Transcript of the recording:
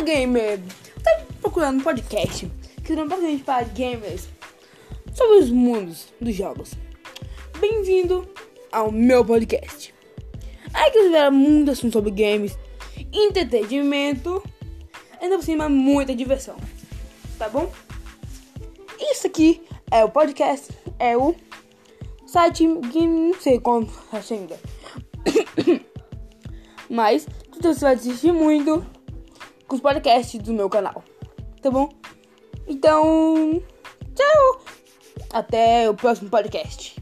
gamer, tá procurando um podcast que não basicamente para gamers sobre os mundos dos jogos. Bem-vindo ao meu podcast. Aí que tiver muito assunto sobre games, entretenimento, ainda por cima muita diversão. Tá bom? Isso aqui é o podcast, é o site não sei como ainda. Mas você vai assistir muito com os podcasts do meu canal. Tá bom? Então, tchau! Até o próximo podcast.